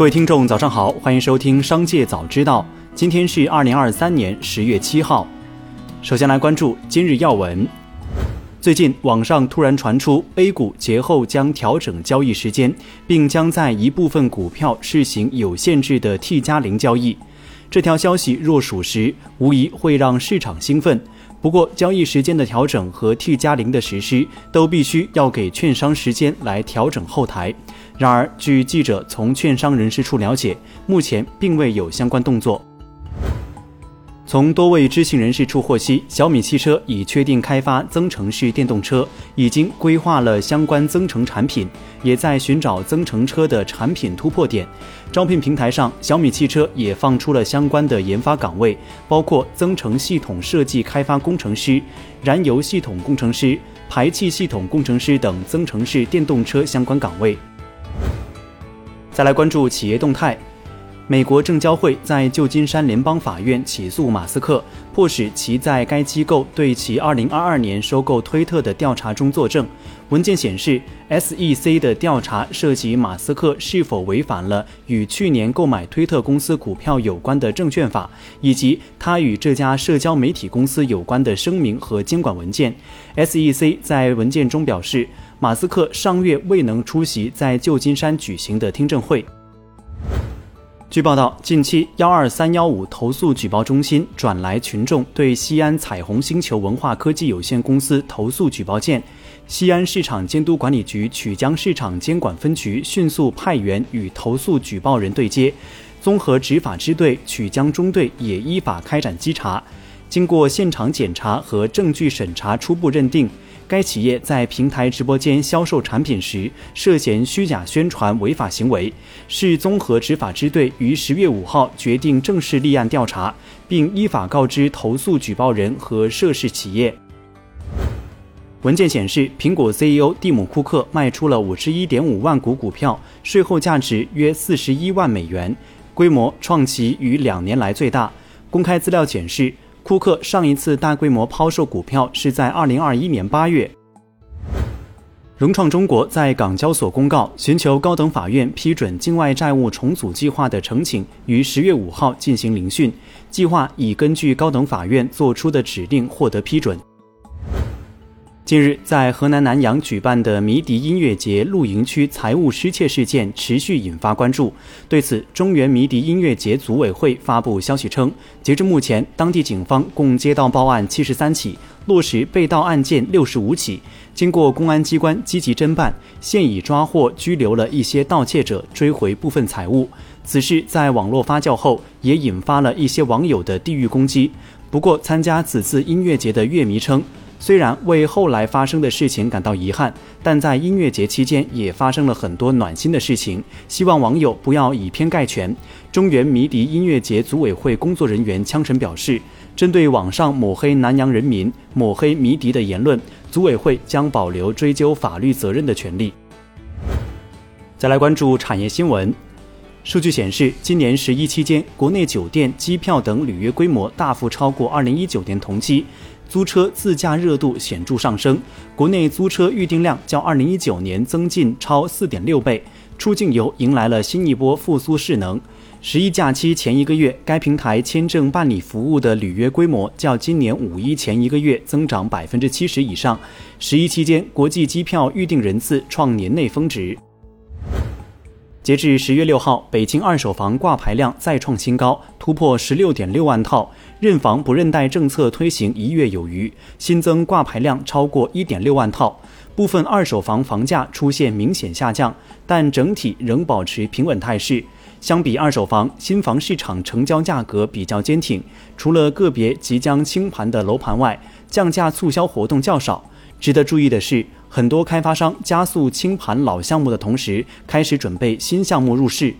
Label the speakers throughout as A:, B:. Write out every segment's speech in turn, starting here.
A: 各位听众，早上好，欢迎收听《商界早知道》。今天是二零二三年十月七号。首先来关注今日要闻。最近网上突然传出 A 股节后将调整交易时间，并将在一部分股票试行有限制的 T 加零交易。这条消息若属实，无疑会让市场兴奋。不过，交易时间的调整和 T 加零的实施都必须要给券商时间来调整后台。然而，据记者从券商人士处了解，目前并未有相关动作。从多位知情人士处获悉，小米汽车已确定开发增程式电动车，已经规划了相关增程产品，也在寻找增程车的产品突破点。招聘平台上，小米汽车也放出了相关的研发岗位，包括增程系统设计开发工程师、燃油系统工程师、排气系统工程师等增程式电动车相关岗位。再来关注企业动态。美国证交会在旧金山联邦法院起诉马斯克，迫使其在该机构对其2022年收购推特的调查中作证。文件显示，SEC 的调查涉及马斯克是否违反了与去年购买推特公司股票有关的证券法，以及他与这家社交媒体公司有关的声明和监管文件。SEC 在文件中表示，马斯克上月未能出席在旧金山举行的听证会。据报道，近期幺二三幺五投诉举报中心转来群众对西安彩虹星球文化科技有限公司投诉举报件，西安市场监督管理局曲江市场监管分局迅速派员与投诉举报人对接，综合执法支队曲江中队也依法开展稽查，经过现场检查和证据审查，初步认定。该企业在平台直播间销售产品时涉嫌虚假宣传违法行为，市综合执法支队于十月五号决定正式立案调查，并依法告知投诉举报人和涉事企业。文件显示，苹果 CEO 蒂姆·库克卖出了五十一点五万股股票，税后价值约四十一万美元，规模创其逾两年来最大。公开资料显示。库克上一次大规模抛售股票是在二零二一年八月。融创中国在港交所公告，寻求高等法院批准境外债务重组计划的呈请，于十月五号进行聆讯，计划已根据高等法院作出的指令获得批准。近日，在河南南阳举办的迷笛音乐节露营区财物失窃事件持续引发关注。对此，中原迷笛音乐节组委会发布消息称，截至目前，当地警方共接到报案七十三起，落实被盗案件六十五起。经过公安机关积极侦办，现已抓获拘留了一些盗窃者，追回部分财物。此事在网络发酵后，也引发了一些网友的地域攻击。不过，参加此次音乐节的乐迷称。虽然为后来发生的事情感到遗憾，但在音乐节期间也发生了很多暖心的事情。希望网友不要以偏概全。中原迷笛音乐节组委会工作人员枪神表示，针对网上抹黑南阳人民、抹黑迷笛的言论，组委会将保留追究法律责任的权利。再来关注产业新闻。数据显示，今年十一期间，国内酒店、机票等履约规模大幅超过二零一九年同期。租车自驾热度显著上升，国内租车预订量较二零一九年增进超四点六倍，出境游迎来了新一波复苏势能。十一假期前一个月，该平台签证办理服务的履约规模较今年五一前一个月增长百分之七十以上。十一期间，国际机票预订人次创年内峰值。截至十月六号，北京二手房挂牌量再创新高，突破十六点六万套。认房不认贷政策推行一月有余，新增挂牌量超过一点六万套。部分二手房房价出现明显下降，但整体仍保持平稳态势。相比二手房，新房市场成交价格比较坚挺，除了个别即将清盘的楼盘外，降价促销活动较少。值得注意的是，很多开发商加速清盘老项目的同时，开始准备新项目入市。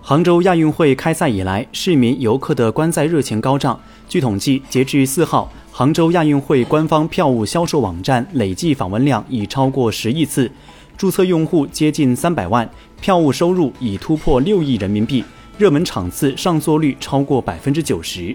A: 杭州亚运会开赛以来，市民游客的观赛热情高涨。据统计，截至四号，杭州亚运会官方票务销售网站累计访问量已超过十亿次，注册用户接近三百万，票务收入已突破六亿人民币，热门场次上座率超过百分之九十。